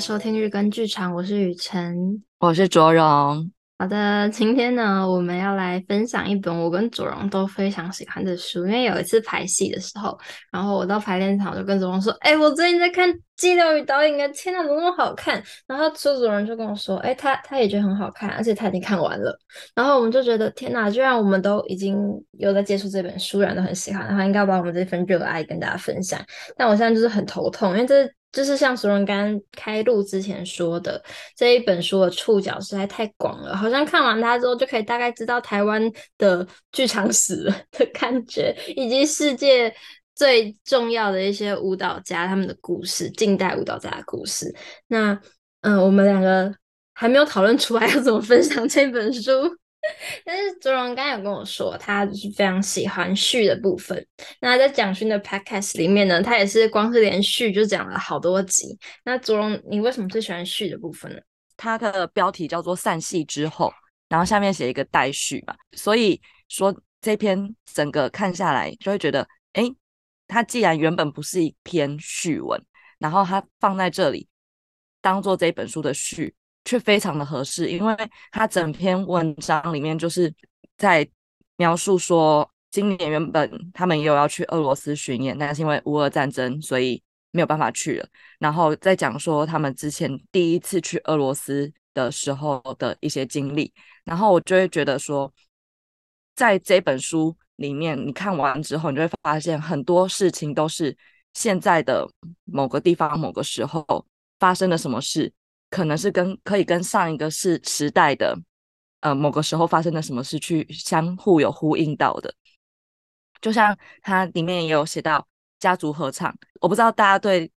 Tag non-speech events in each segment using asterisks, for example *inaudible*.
收听日更剧场，我是雨辰，我是卓荣。好的，今天呢，我们要来分享一本我跟卓荣都非常喜欢的书。因为有一次排戏的时候，然后我到排练场就跟卓荣说：“哎、欸，我最近在看季廖宇导演的，天哪，怎么那么好看？”然后卓卓荣就跟我说：“哎、欸，他他也觉得很好看，而且他已经看完了。”然后我们就觉得天哪，居然我们都已经有在接触这本书，然后都很喜欢，然后应该要把我们这份热爱跟大家分享。但我现在就是很头痛，因为这。就是像苏荣刚开录之前说的，这一本书的触角实在太广了，好像看完它之后就可以大概知道台湾的剧场史的感觉，以及世界最重要的一些舞蹈家他们的故事，近代舞蹈家的故事。那嗯、我们两个还没有讨论出来要怎么分享这本书。*laughs* 但是卓荣刚有跟我说，他就是非常喜欢序的部分。那在蒋勋的 podcast 里面呢，他也是光是连序就讲了好多集。那卓荣，你为什么最喜欢序的部分呢？他的标题叫做“散戏之后”，然后下面写一个待续嘛，所以说这篇整个看下来就会觉得，哎，他既然原本不是一篇序文，然后他放在这里当做这本书的序。却非常的合适，因为他整篇文章里面就是在描述说，今年原本他们也有要去俄罗斯巡演，但是因为乌俄战争，所以没有办法去了。然后再讲说他们之前第一次去俄罗斯的时候的一些经历，然后我就会觉得说，在这本书里面，你看完之后，你就会发现很多事情都是现在的某个地方、某个时候发生了什么事。可能是跟可以跟上一个是时代的，呃，某个时候发生的什么事去相互有呼应到的，就像它里面也有写到家族合唱，我不知道大家对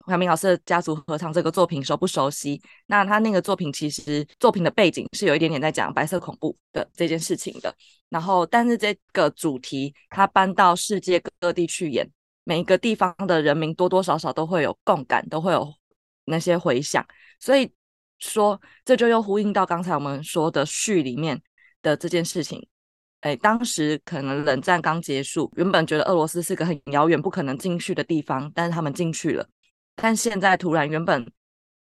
黄明老师的家族合唱这个作品熟不熟悉？那他那个作品其实作品的背景是有一点点在讲白色恐怖的这件事情的，然后但是这个主题他搬到世界各地去演，每一个地方的人民多多少少都会有共感，都会有那些回响。所以说，这就又呼应到刚才我们说的序里面的这件事情。哎，当时可能冷战刚结束，原本觉得俄罗斯是个很遥远、不可能进去的地方，但是他们进去了。但现在突然，原本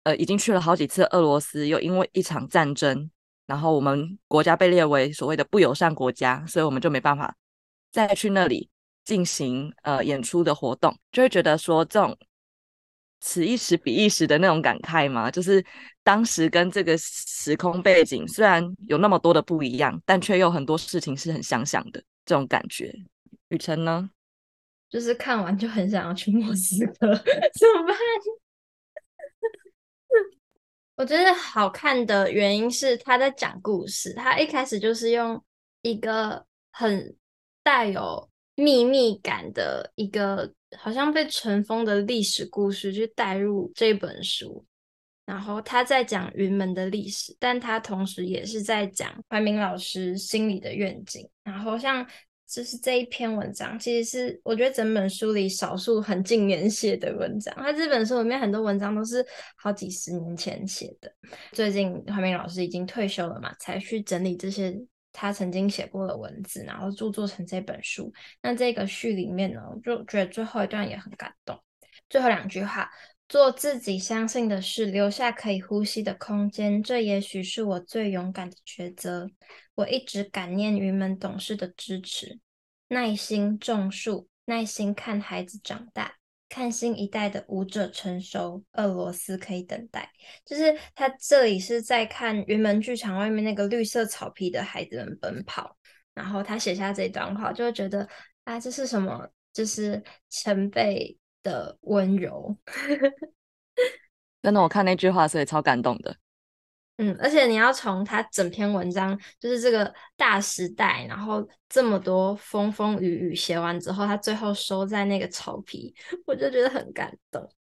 呃已经去了好几次俄罗斯，又因为一场战争，然后我们国家被列为所谓的不友善国家，所以我们就没办法再去那里进行呃演出的活动，就会觉得说这种。此一时彼一时的那种感慨嘛，就是当时跟这个时空背景虽然有那么多的不一样，但却有很多事情是很相像的这种感觉。雨辰呢，就是看完就很想要去莫斯科，怎么办？*laughs* 我觉得好看的原因是他在讲故事，他一开始就是用一个很带有秘密感的一个。好像被尘封的历史故事去带入这本书，然后他在讲云门的历史，但他同时也是在讲怀民老师心里的愿景。然后像就是这一篇文章，其实是我觉得整本书里少数很近年写的文章。他这本书里面很多文章都是好几十年前写的，最近怀民老师已经退休了嘛，才去整理这些。他曾经写过的文字，然后著作成这本书。那这个序里面呢，我就觉得最后一段也很感动。最后两句话：做自己相信的事，留下可以呼吸的空间，这也许是我最勇敢的抉择。我一直感念云门董事的支持，耐心种树，耐心看孩子长大。看新一代的舞者成熟，俄罗斯可以等待。就是他这里是在看云门剧场外面那个绿色草皮的孩子们奔跑，然后他写下这段话，就会觉得啊，这是什么？就是前辈的温柔。*laughs* 真的，我看那句话，所以超感动的。嗯，而且你要从他整篇文章，就是这个大时代，然后这么多风风雨雨写完之后，他最后收在那个草皮，*laughs* 我就觉得很感动。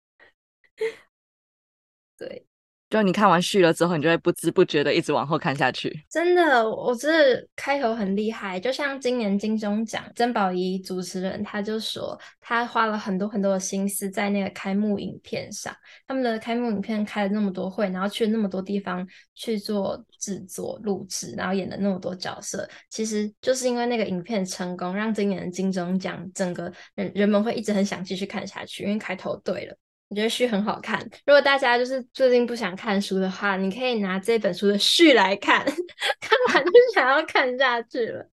*laughs* 对。就你看完序了之后，你就会不知不觉的一直往后看下去。真的，我这开头很厉害，就像今年金钟奖曾宝仪主持人，他就说他花了很多很多的心思在那个开幕影片上。他们的开幕影片开了那么多会，然后去了那么多地方去做制作录制，然后演了那么多角色，其实就是因为那个影片成功，让今年的金钟奖整个人人们会一直很想继续看下去，因为开头对了。我觉得序很好看。如果大家就是最近不想看书的话，你可以拿这本书的序来看，*laughs* 看完就想要看下去了，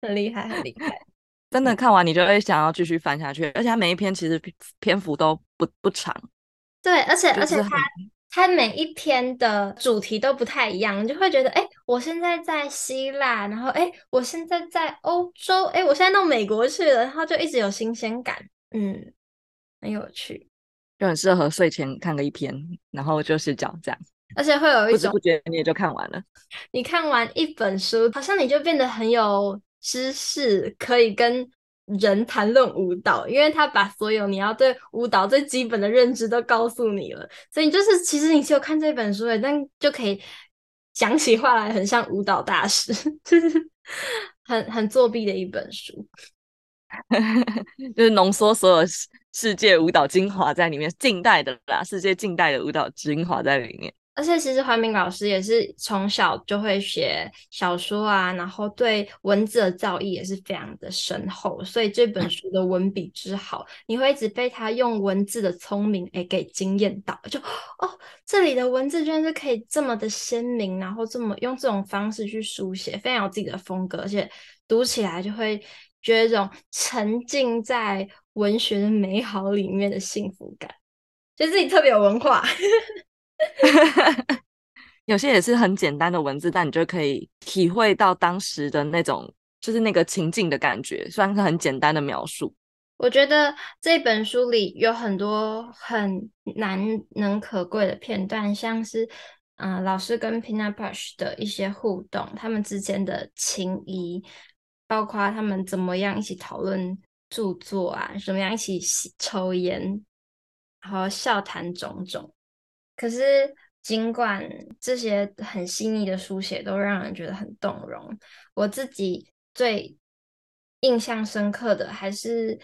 很厉害，很厉害。*laughs* 真的看完你就会想要继续翻下去，而且它每一篇其实篇幅都不不长。对，而且而且它它每一篇的主题都不太一样，你就会觉得，哎，我现在在希腊，然后哎，我现在在欧洲，哎，我现在到美国去了，然后就一直有新鲜感，嗯，很有趣，就很适合睡前看个一篇，然后就睡觉这样，而且会有一种不知不觉你也就看完了。你看完一本书，好像你就变得很有知识，可以跟人谈论舞蹈，因为他把所有你要对舞蹈最基本的认知都告诉你了，所以你就是其实你只有看这本书诶，但就可以讲起话来很像舞蹈大师，就是很很作弊的一本书，*laughs* 就是浓缩所有世界舞蹈精华在里面，近代的啦，世界近代的舞蹈精华在里面。而且其实怀民老师也是从小就会写小说啊，然后对文字的造诣也是非常的深厚，所以这本 *laughs* 书的文笔之好，你会一直被他用文字的聪明诶给惊艳到，就哦，这里的文字居然是可以这么的鲜明，然后这么用这种方式去书写，非常有自己的风格，而且读起来就会觉得这种沉浸在文学的美好里面的幸福感，觉得自己特别有文化。*laughs* 有些也是很简单的文字，但你就可以体会到当时的那种，就是那个情境的感觉，虽然是很简单的描述。我觉得这本书里有很多很难能可贵的片段，像是嗯、呃，老师跟 Pina Bausch 的一些互动，他们之间的情谊，包括他们怎么样一起讨论著作啊，怎么样一起抽烟，然后笑谈种种。可是，尽管这些很细腻的书写都让人觉得很动容，我自己最印象深刻的还是，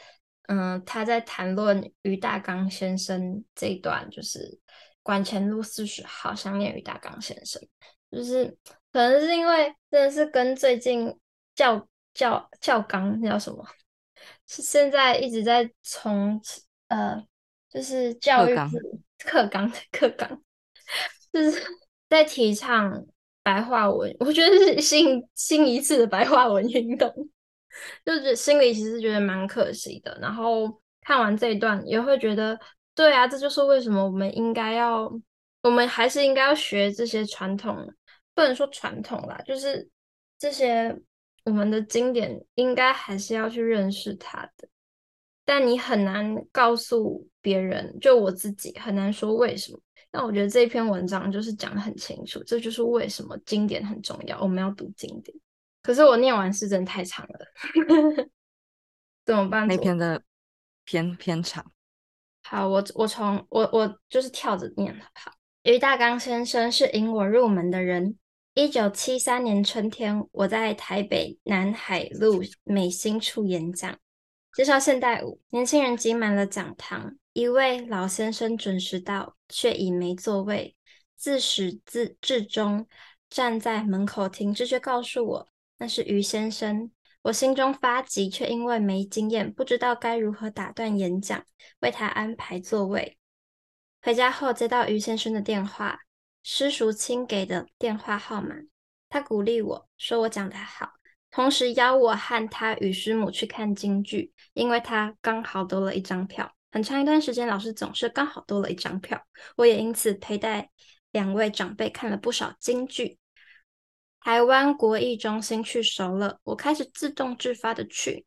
嗯、他在谈论于大刚先生这一段，就是管前路四十号，想念于大刚先生，就是可能是因为真的是跟最近教教教纲叫什么，现在一直在从呃，就是教育部。课纲的课纲，就是在提倡白话文，我觉得是新新一次的白话文运动，就是心里其实觉得蛮可惜的。然后看完这一段，也会觉得，对啊，这就是为什么我们应该要，我们还是应该要学这些传统，不能说传统啦，就是这些我们的经典，应该还是要去认识它的。但你很难告诉别人，就我自己很难说为什么。但我觉得这篇文章就是讲的很清楚，这就是为什么经典很重要，我们要读经典。可是我念完是真的太长了，*laughs* 怎么办？那篇的篇篇长。好，我我从我我就是跳着念的。好，于大刚先生是引我入门的人。一九七三年春天，我在台北南海路美心处演讲。介绍现代舞，年轻人挤满了讲堂。一位老先生准时到，却已没座位。自始至至终站在门口听，直觉告诉我那是于先生。我心中发急，却因为没经验，不知道该如何打断演讲，为他安排座位。回家后接到于先生的电话，施淑清给的电话号码。他鼓励我说我讲得好。同时邀我和他与师母去看京剧，因为他刚好多了一张票。很长一段时间，老师总是刚好多了一张票，我也因此陪带两位长辈看了不少京剧。台湾国艺中心去熟了，我开始自动自发的去。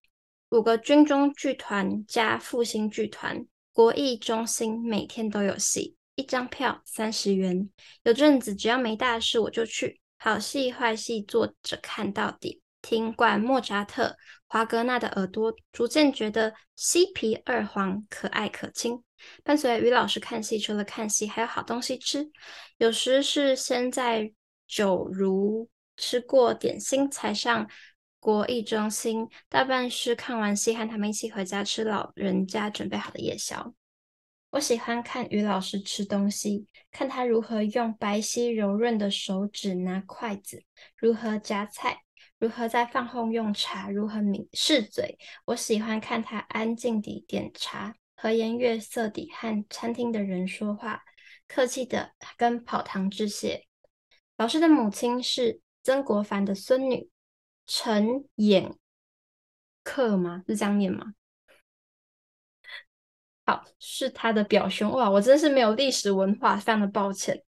五个军中剧团加复兴剧团，国艺中心每天都有戏，一张票三十元。有阵子只要没大事，我就去，好戏坏戏坐着看到底。听惯莫扎特、华格纳的耳朵，逐渐觉得西皮二黄可爱可亲。伴随于老师看戏，除了看戏，还有好东西吃。有时是先在酒如吃过点心，才上国艺中心。大半是看完戏，和他们一起回家吃老人家准备好的夜宵。我喜欢看于老师吃东西，看他如何用白皙柔润的手指拿筷子，如何夹菜。如何在饭后用茶？如何抿试嘴？我喜欢看他安静地点茶，和颜悦色地和餐厅的人说话，客气地跟跑堂致谢。老师的母亲是曾国藩的孙女陈衍恪吗？是这样念吗？好，是他的表兄。哇，我真是没有历史文化，非常的抱歉。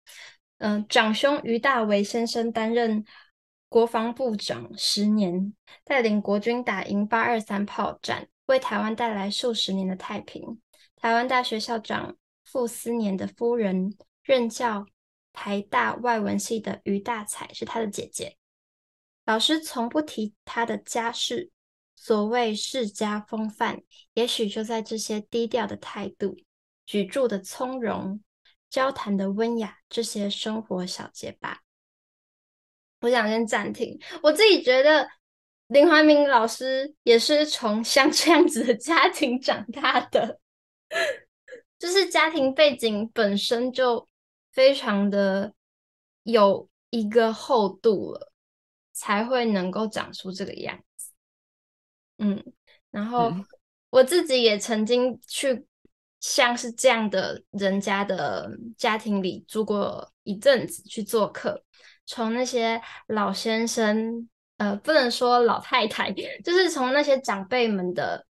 嗯、长兄俞大为先生担任国防部长十年，带领国军打赢八二三炮战，为台湾带来数十年的太平。台湾大学校长傅斯年的夫人任教。台大外文系的俞大才是他的姐姐。老师从不提他的家世，所谓世家风范，也许就在这些低调的态度、举箸的从容、交谈的温雅这些生活小节吧。我想先暂停。我自己觉得林怀民老师也是从像这样子的家庭长大的，*laughs* 就是家庭背景本身就。非常的有一个厚度了，才会能够长出这个样。嗯，然后我自己也曾经去像是这样的人家的家庭里住过一阵子，去做客，从那些老先生，呃，不能说老太太，*laughs* 就是从那些长辈们的，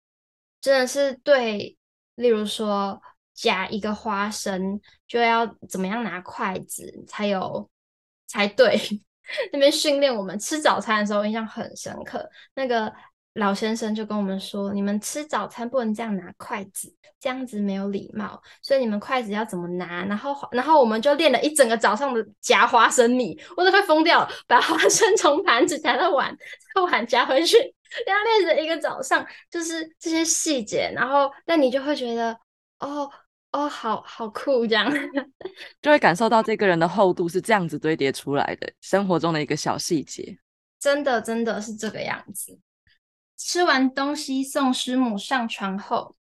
真的是对，例如说。夹一个花生就要怎么样拿筷子才有才对？*laughs* 那边训练我们吃早餐的时候印象很深刻。那个老先生就跟我们说：“你们吃早餐不能这样拿筷子，这样子没有礼貌。所以你们筷子要怎么拿？”然后，然后我们就练了一整个早上的夹花生米，我都快疯掉了。把花生从盘子夹到碗，再碗夹回去，这样练了一个早上，就是这些细节。然后，那你就会觉得哦。哦，好好酷，这样 *laughs* 就会感受到这个人的厚度是这样子堆叠出来的，生活中的一个小细节，真的真的是这个样子。吃完东西送师母上床后，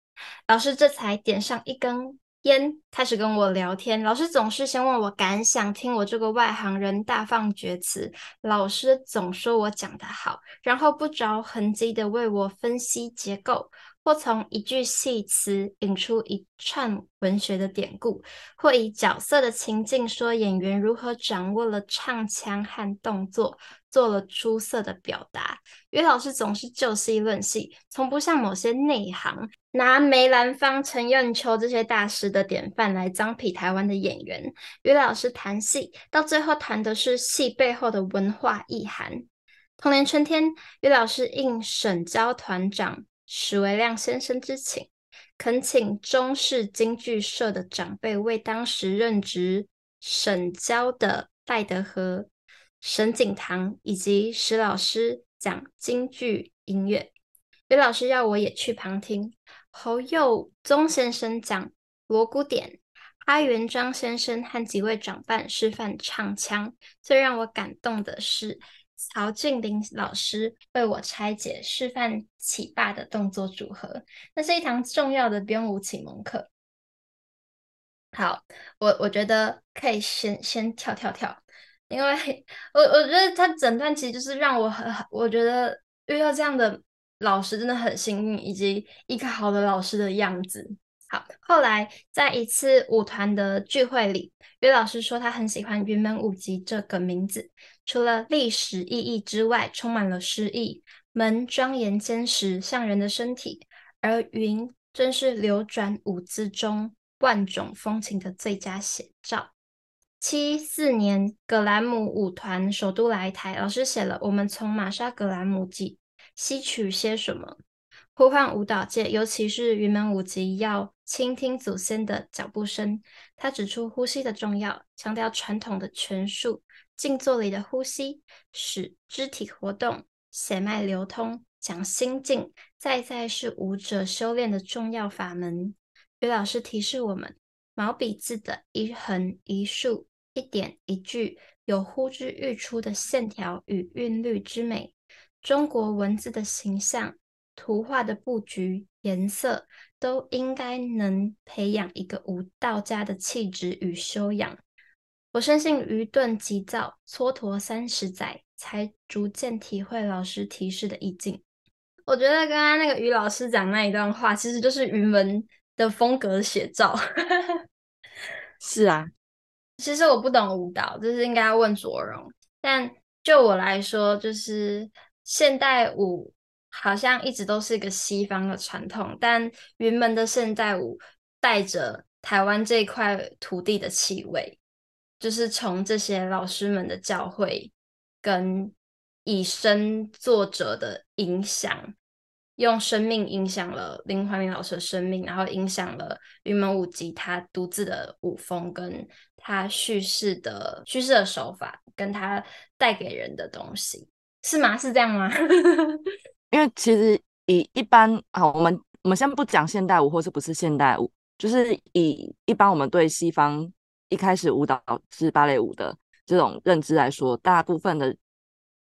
老师这才点上一根烟，开始跟我聊天。老师总是先问我感想，听我这个外行人大放厥词。老师总说我讲得好，然后不着痕迹的为我分析结构。或从一句戏词引出一串文学的典故，或以角色的情境说演员如何掌握了唱腔和动作，做了出色的表达。于老师总是就戏论戏，从不像某些内行拿梅兰芳、陈寅秋这些大师的典范来臧否台湾的演员。于老师谈戏，到最后谈的是戏背后的文化意涵。同年春天，于老师应省交团长。史维亮先生之请，恳请中视京剧社的长辈为当时任职省交的戴德和、沈景堂以及史老师讲京剧音乐。俞老师要我也去旁听。侯佑宗先生讲锣鼓点，阿元璋先生和几位长伴示范唱腔。最让我感动的是。曹俊林老师为我拆解示范起霸的动作组合，那是一堂重要的编舞启蒙课。好，我我觉得可以先先跳跳跳，因为我我觉得他整段其实就是让我很，我觉得遇到这样的老师真的很幸运，以及一个好的老师的样子。好，后来在一次舞团的聚会里，俞老师说他很喜欢云门舞集这个名字，除了历史意义之外，充满了诗意。门庄严坚实，像人的身体，而云正是流转舞姿中万种风情的最佳写照。七四年，葛兰姆舞团首度来台，老师写了《我们从玛莎·葛兰姆记吸取些什么》。呼唤舞蹈界，尤其是云门舞集，要倾听祖先的脚步声。他指出呼吸的重要，强调传统的拳术，静坐里的呼吸，使肢体活动、血脉流通，讲心境，再再是舞者修炼的重要法门。俞老师提示我们，毛笔字的一横一竖、一点一句，有呼之欲出的线条与韵律之美。中国文字的形象。图画的布局、颜色都应该能培养一个舞蹈家的气质与修养。我深信愚钝急躁，蹉跎三十载，才逐渐体会老师提示的意境。我觉得刚刚那个于老师讲那一段话，其实就是云门的风格写照。*laughs* 是啊，*laughs* 其实我不懂舞蹈，就是应该要问卓荣。但就我来说，就是现代舞好像一直都是一个西方的传统，但云门的现代舞带着台湾这块土地的气味，就是从这些老师们的教诲跟以身作则的影响。用生命影响了林怀民老师的生命，然后影响了云门舞集他独自的舞风，跟他叙事的叙事的手法，跟他带给人的东西，是吗？是这样吗？*laughs* 因为其实以一般好，我们我们先不讲现代舞或是不是现代舞，就是以一般我们对西方一开始舞蹈是芭蕾舞的这种认知来说，大部分的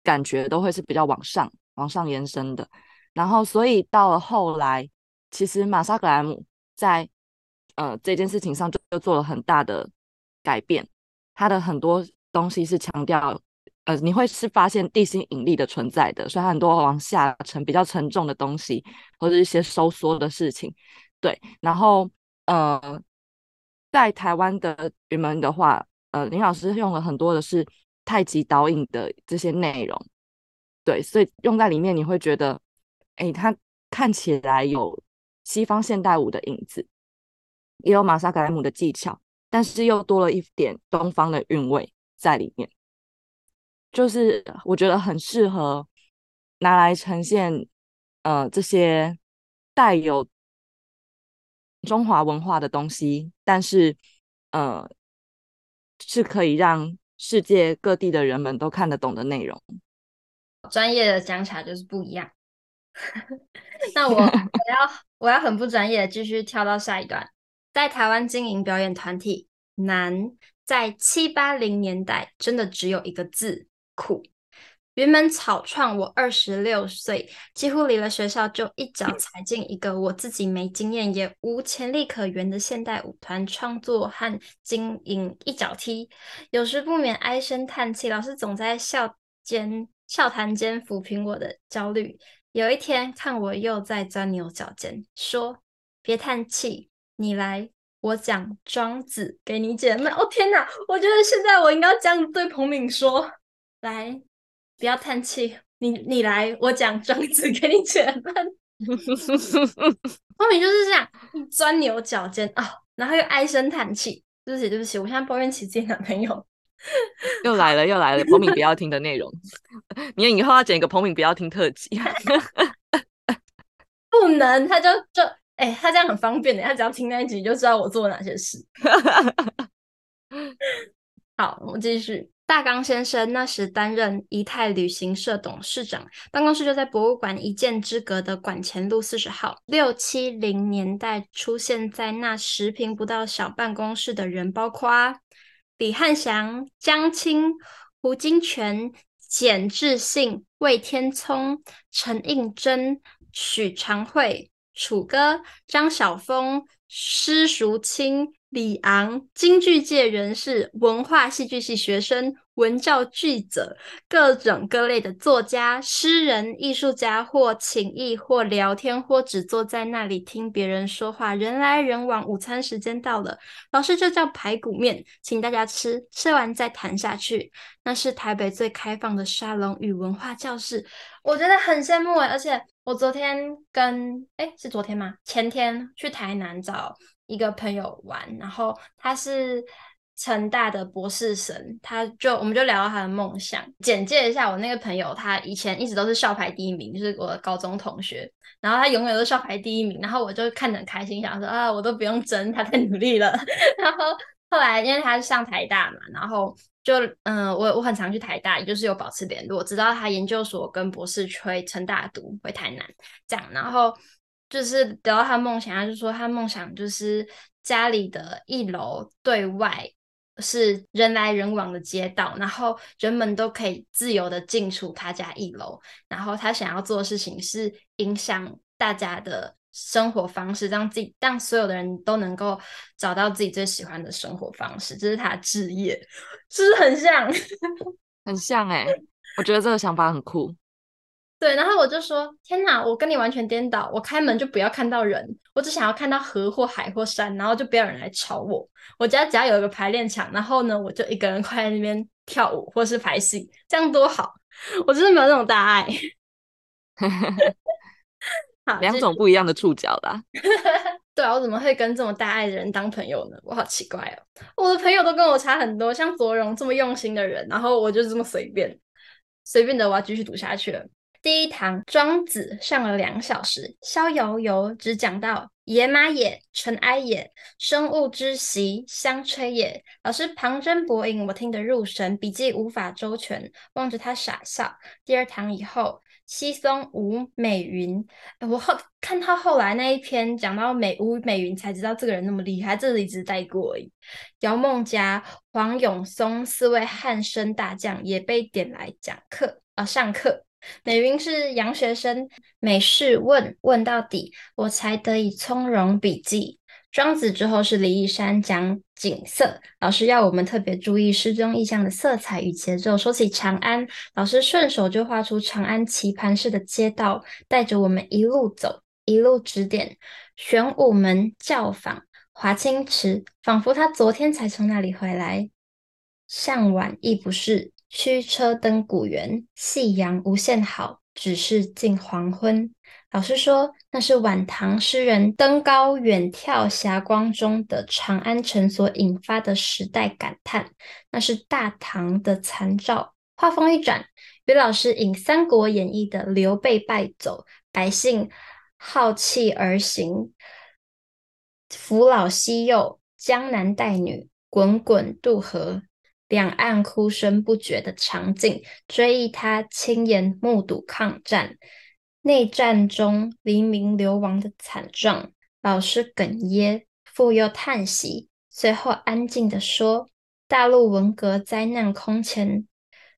感觉都会是比较往上往上延伸的。然后，所以到了后来，其实玛莎·格莱姆在呃这件事情上就做了很大的改变。他的很多东西是强调，呃，你会是发现地心引力的存在的，所以他很多往下沉、比较沉重的东西，或者一些收缩的事情。对，然后呃，在台湾的云门的话，呃，林老师用了很多的是太极导引的这些内容，对，所以用在里面你会觉得。哎，它看起来有西方现代舞的影子，也有玛莎格莱姆的技巧，但是又多了一点东方的韵味在里面，就是我觉得很适合拿来呈现，呃，这些带有中华文化的东西，但是呃，是可以让世界各地的人们都看得懂的内容。专业的讲起来就是不一样。*laughs* 那我 *laughs* 我要我要很不专业的继续跳到下一段，在台湾经营表演团体难，在七八零年代真的只有一个字苦。云门草创，我二十六岁，几乎离了学校就一脚踩进一个我自己没经验也无潜力可言的现代舞团创作和经营一脚踢，有时不免唉声叹气，老师总在笑间笑谈间抚平我的焦虑。有一天，看我又在钻牛角尖，说：“别叹气，你来，我讲庄子给你解闷。”哦天哪，我觉得现在我应该这样对彭敏说：“来，不要叹气，你你来，我讲庄子给你解闷。”彭敏就是这样钻牛角尖啊、哦，然后又唉声叹气。对不起，对不起，我现在抱怨起自己男朋友。*laughs* 又来了，又来了，*laughs* 彭敏不要听的内容。*laughs* 你以后要剪一个彭敏不要听特辑。不能，他就就哎、欸，他这样很方便的，他只要听那一集就知道我做了哪些事。好，我们继续。大冈先生那时担任仪态旅行社董事长，办公室就在博物馆一箭之隔的馆前路四十号。六七零年代出现在那十坪不到小办公室的人，包括。李翰祥、江青、胡金銓、简志信、魏天聪、陈映真、许长惠、楚歌、张晓峰、施淑清、李昂，京剧界人士、文化戏剧系学生。文教记者，各种各类的作家、诗人、艺术家，或请益，或聊天，或只坐在那里听别人说话，人来人往。午餐时间到了，老师就叫排骨面，请大家吃，吃完再谈下去。那是台北最开放的沙龙与文化教室，我觉得很羡慕诶，而且我昨天跟诶，是昨天吗？前天去台南找一个朋友玩，然后他是。成大的博士生，他就我们就聊到他的梦想。简介一下，我那个朋友，他以前一直都是校排第一名，就是我的高中同学。然后他永远都是校排第一名，然后我就看得很开心，想说啊，我都不用争，他太努力了。*laughs* 然后后来因为他是上台大嘛，然后就嗯，我我很常去台大，也就是有保持联络，直到他研究所跟博士去成大读，回台南这样。然后就是聊到他梦想，他就说他梦想就是家里的一楼对外。是人来人往的街道，然后人们都可以自由的进出他家一楼。然后他想要做的事情是影响大家的生活方式，让自己让所有的人都能够找到自己最喜欢的生活方式。这是他的志业，是不是很像？*laughs* 很像哎、我觉得这个想法很酷。对，然后我就说：“天哪，我跟你完全颠倒！我开门就不要看到人，我只想要看到河或海或山，然后就不要有人来吵我。我家只要有一个排练场，然后呢，我就一个人快在那边跳舞或是排戏，这样多好！我真的没有那种大爱。*laughs* ”好，两种不一样的触角啦。*laughs* 对啊，我怎么会跟这么大爱的人当朋友呢？我好奇怪哦！我的朋友都跟我差很多，像卓荣这么用心的人，然后我就这么随便，随便的我要继续读下去了。第一堂庄子上了两小时，逍遥游只讲到野马也，尘埃也，生物之息，香吹也。老师旁征博引，我听得入神，笔记无法周全，望着他傻笑。第二堂以后，稀松吴美云，我后看他后来那一篇讲到美吴美云，才知道这个人那么厉害，这里只带过而已。姚梦佳、黄永松四位汉生大将也被点来讲课啊，上课。美云是洋学生，美事问问到底，我才得以从容笔记。庄子之后是李义山讲景色，老师要我们特别注意诗中意象的色彩与节奏。说起长安，老师顺手就画出长安棋盘式的街道，带着我们一路走，一路指点。玄武门、教坊、华清池，仿佛他昨天才从那里回来。向晚亦不是。驱车登古原，夕阳无限好，只是近黄昏。老师说，那是晚唐诗人登高远眺霞光中的长安城所引发的时代感叹，那是大唐的残照。画风一转，于老师引《三国演义》的刘备败走，百姓好弃而行，扶老携幼，江南带女，滚滚渡河。两岸哭声不绝的场景，追忆他亲眼目睹抗战内战中黎民流亡的惨状，老师哽咽，复又叹息，随后安静地说：“大陆文革灾难空前，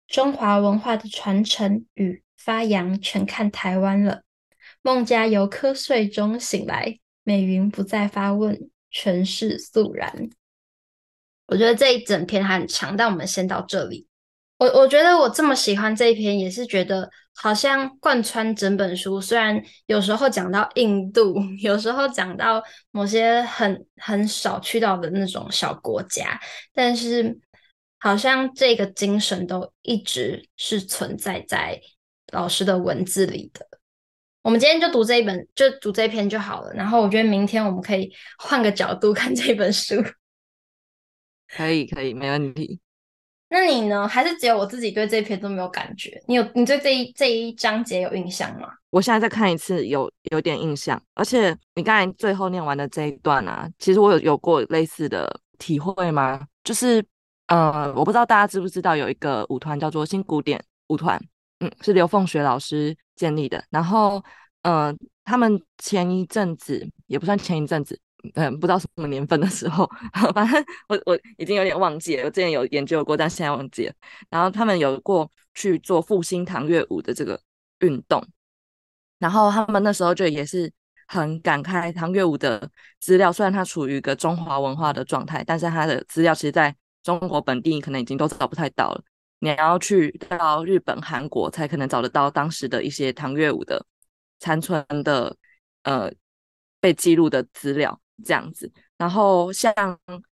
中华文化的传承与发扬全看台湾了。”梦佳由瞌睡中醒来，美云不再发问，全是肃然。我觉得这一整篇还很长，但我们先到这里。我我觉得我这么喜欢这一篇，也是觉得好像贯穿整本书。虽然有时候讲到印度，*laughs* 有时候讲到某些很很少去到的那种小国家，但是好像这个精神都一直是存在在老师的文字里的。我们今天就读这一本，就读这一篇就好了。然后我觉得明天我们可以换个角度看这本书。可以，可以，没问题。那你呢？还是只有我自己对这篇都没有感觉？你有，你对这一这一章节有印象吗？我现在再看一次，有有点印象。而且你刚才最后念完的这一段啊，其实我有有过类似的体会吗？就是，呃，我不知道大家知不知道有一个舞团叫做新古典舞团，嗯，是刘凤学老师建立的。然后，嗯、呃，他们前一阵子也不算前一阵子。嗯，不知道什么年份的时候，*laughs* 反正我我已经有点忘记了。我之前有研究过，但现在忘记了。然后他们有过去做复兴唐乐舞的这个运动，然后他们那时候就也是很感慨唐乐舞的资料，虽然它处于一个中华文化的状态，但是它的资料其实在中国本地可能已经都找不太到了。你要去到日本、韩国才可能找得到当时的一些唐乐舞的残存的呃被记录的资料。这样子，然后像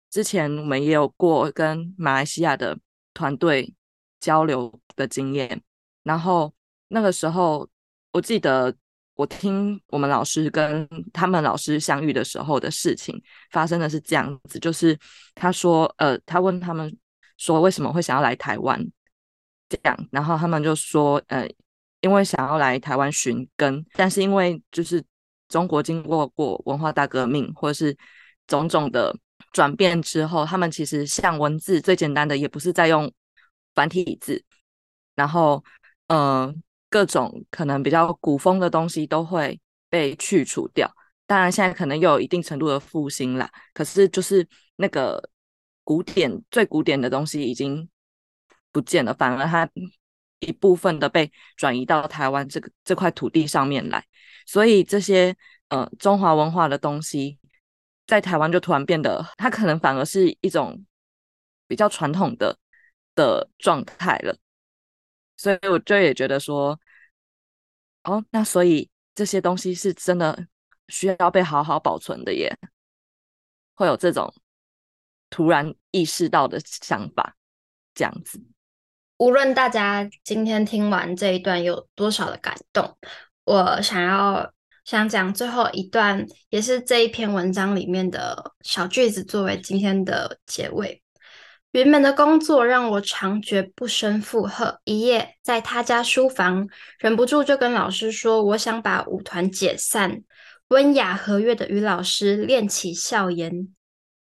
之前我们也有过跟马来西亚的团队交流的经验，然后那个时候我记得我听我们老师跟他们老师相遇的时候的事情，发生的是这样子，就是他说，呃，他问他们说为什么会想要来台湾，这样，然后他们就说，呃，因为想要来台湾寻根，但是因为就是。中国经过过文化大革命，或者是种种的转变之后，他们其实像文字最简单的，也不是在用繁体字，然后，呃，各种可能比较古风的东西都会被去除掉。当然，现在可能有一定程度的复兴啦，可是就是那个古典最古典的东西已经不见了，反而它一部分的被转移到台湾这个这块土地上面来。所以这些呃中华文化的东西，在台湾就突然变得，它可能反而是一种比较传统的的状态了。所以我就也觉得说，哦，那所以这些东西是真的需要被好好保存的耶，会有这种突然意识到的想法，这样子。无论大家今天听完这一段有多少的感动，我想要想讲最后一段，也是这一篇文章里面的小句子，作为今天的结尾。原本的工作让我常觉不胜负荷。一夜在他家书房，忍不住就跟老师说：“我想把舞团解散。”温雅和悦的于老师练起笑颜：“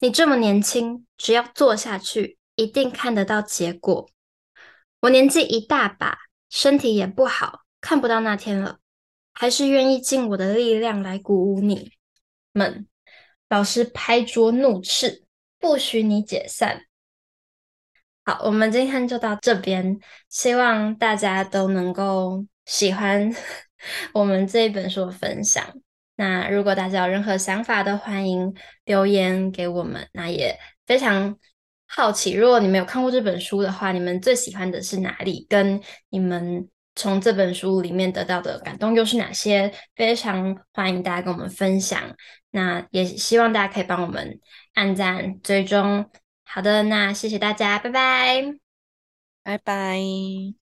你这么年轻，只要做下去，一定看得到结果。”我年纪一大把，身体也不好，看不到那天了，还是愿意尽我的力量来鼓舞你们。老师拍桌怒斥：“不许你解散！”好，我们今天就到这边，希望大家都能够喜欢 *laughs* 我们这一本书的分享。那如果大家有任何想法的，欢迎留言给我们。那也非常好奇，如果你没有看过这本书的话，你们最喜欢的是哪里？跟你们从这本书里面得到的感动又是哪些？非常欢迎大家跟我们分享。那也希望大家可以帮我们按赞、追踪。好的，那谢谢大家，拜拜，拜拜。